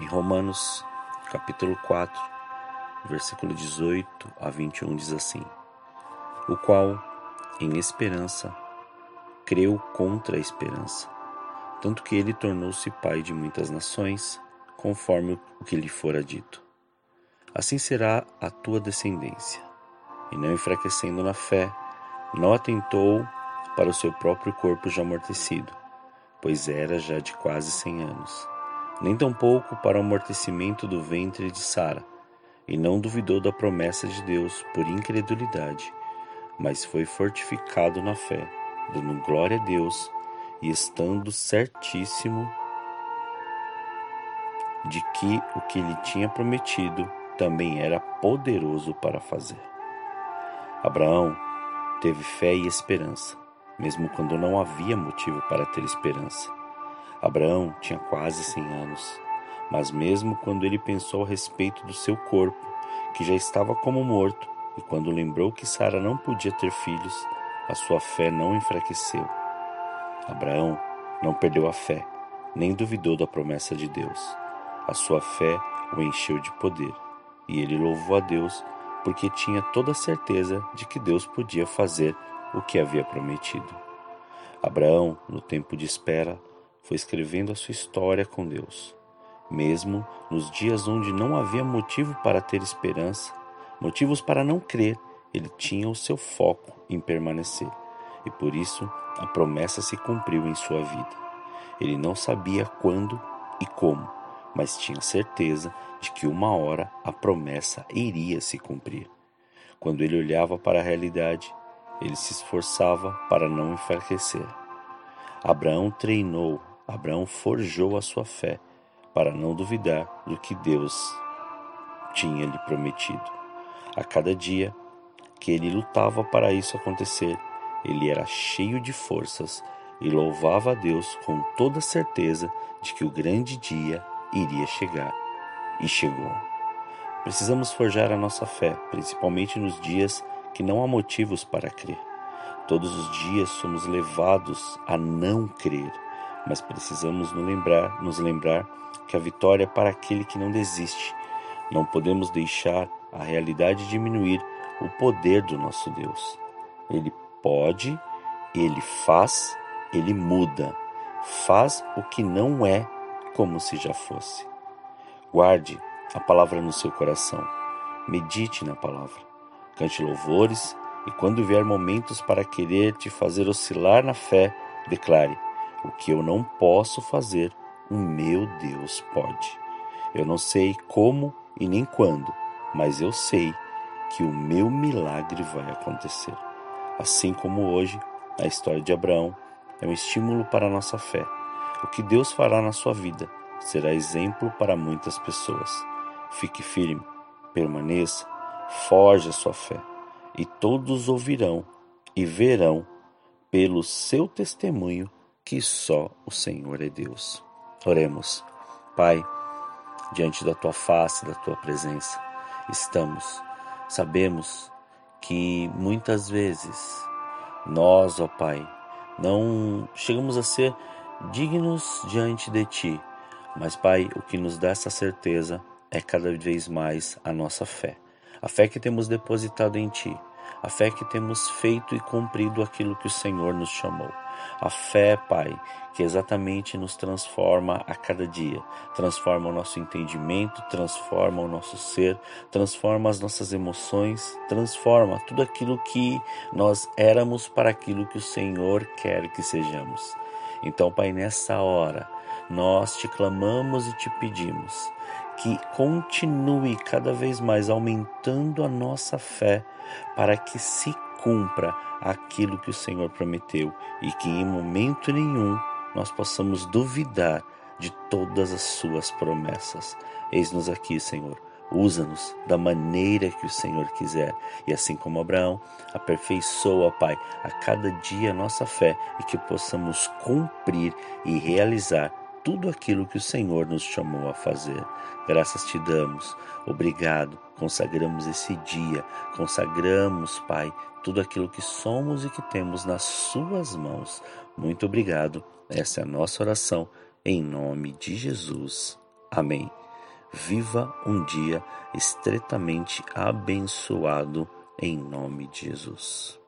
Em Romanos, capítulo 4, versículo 18 a 21 diz assim: O qual, em esperança, creu contra a esperança, tanto que ele tornou-se pai de muitas nações, conforme o que lhe fora dito. Assim será a tua descendência. E não enfraquecendo na fé, não atentou para o seu próprio corpo já amortecido, pois era já de quase cem anos, nem tampouco para o amortecimento do ventre de Sara, e não duvidou da promessa de Deus por incredulidade, mas foi fortificado na fé, dando glória a Deus e estando certíssimo de que o que lhe tinha prometido também era poderoso para fazer. Abraão teve fé e esperança mesmo quando não havia motivo para ter esperança. Abraão tinha quase cem anos, mas mesmo quando ele pensou a respeito do seu corpo, que já estava como morto, e quando lembrou que Sara não podia ter filhos, a sua fé não enfraqueceu. Abraão não perdeu a fé, nem duvidou da promessa de Deus. A sua fé o encheu de poder, e ele louvou a Deus porque tinha toda a certeza de que Deus podia fazer o que havia prometido. Abraão, no tempo de espera, foi escrevendo a sua história com Deus. Mesmo nos dias onde não havia motivo para ter esperança, motivos para não crer, ele tinha o seu foco em permanecer. E por isso a promessa se cumpriu em sua vida. Ele não sabia quando e como, mas tinha certeza de que uma hora a promessa iria se cumprir. Quando ele olhava para a realidade, ele se esforçava para não enfraquecer. Abraão treinou, Abraão forjou a sua fé para não duvidar do que Deus tinha lhe prometido. A cada dia que ele lutava para isso acontecer, ele era cheio de forças e louvava a Deus com toda certeza de que o grande dia iria chegar. E chegou. Precisamos forjar a nossa fé, principalmente nos dias que não há motivos para crer. Todos os dias somos levados a não crer, mas precisamos nos lembrar, nos lembrar que a vitória é para aquele que não desiste. Não podemos deixar a realidade diminuir o poder do nosso Deus. Ele pode, ele faz, ele muda, faz o que não é como se já fosse. Guarde a palavra no seu coração, medite na palavra cante louvores e quando vier momentos para querer te fazer oscilar na fé, declare: O que eu não posso fazer, o meu Deus pode. Eu não sei como e nem quando, mas eu sei que o meu milagre vai acontecer. Assim como hoje, a história de Abraão é um estímulo para a nossa fé. O que Deus fará na sua vida será exemplo para muitas pessoas. Fique firme, permaneça forge a sua fé, e todos ouvirão e verão pelo seu testemunho que só o Senhor é Deus. Oremos. Pai, diante da tua face, da tua presença, estamos. Sabemos que muitas vezes nós, ó Pai, não chegamos a ser dignos diante de ti, mas Pai, o que nos dá essa certeza é cada vez mais a nossa fé a fé que temos depositado em Ti, a fé que temos feito e cumprido aquilo que o Senhor nos chamou. A fé, Pai, que exatamente nos transforma a cada dia, transforma o nosso entendimento, transforma o nosso ser, transforma as nossas emoções, transforma tudo aquilo que nós éramos para aquilo que o Senhor quer que sejamos. Então, Pai, nessa hora, nós te clamamos e te pedimos que continue cada vez mais aumentando a nossa fé para que se cumpra aquilo que o Senhor prometeu e que em momento nenhum nós possamos duvidar de todas as suas promessas. Eis-nos aqui, Senhor. Usa-nos da maneira que o Senhor quiser. E assim como Abraão, aperfeiçoa, Pai, a cada dia a nossa fé e que possamos cumprir e realizar tudo aquilo que o Senhor nos chamou a fazer. Graças te damos. Obrigado. Consagramos esse dia. Consagramos, Pai, tudo aquilo que somos e que temos nas Suas mãos. Muito obrigado. Essa é a nossa oração. Em nome de Jesus. Amém. Viva um dia estretamente abençoado em nome de Jesus.